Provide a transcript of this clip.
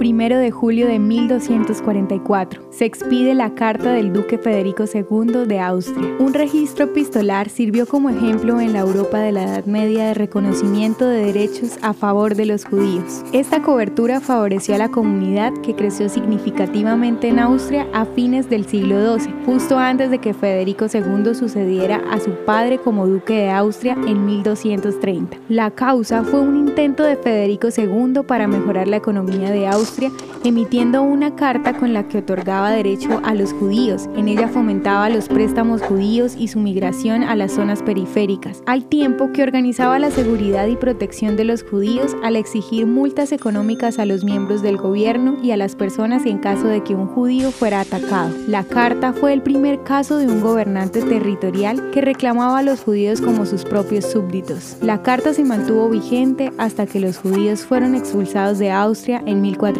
Primero de julio de 1244. Se expide la carta del duque Federico II de Austria. Un registro epistolar sirvió como ejemplo en la Europa de la Edad Media de reconocimiento de derechos a favor de los judíos. Esta cobertura favoreció a la comunidad que creció significativamente en Austria a fines del siglo XII, justo antes de que Federico II sucediera a su padre como duque de Austria en 1230. La causa fue un intento de Federico II para mejorar la economía de Austria emitiendo una carta con la que otorgaba derecho a los judíos. En ella fomentaba los préstamos judíos y su migración a las zonas periféricas, al tiempo que organizaba la seguridad y protección de los judíos al exigir multas económicas a los miembros del gobierno y a las personas en caso de que un judío fuera atacado. La carta fue el primer caso de un gobernante territorial que reclamaba a los judíos como sus propios súbditos. La carta se mantuvo vigente hasta que los judíos fueron expulsados de Austria en 1400.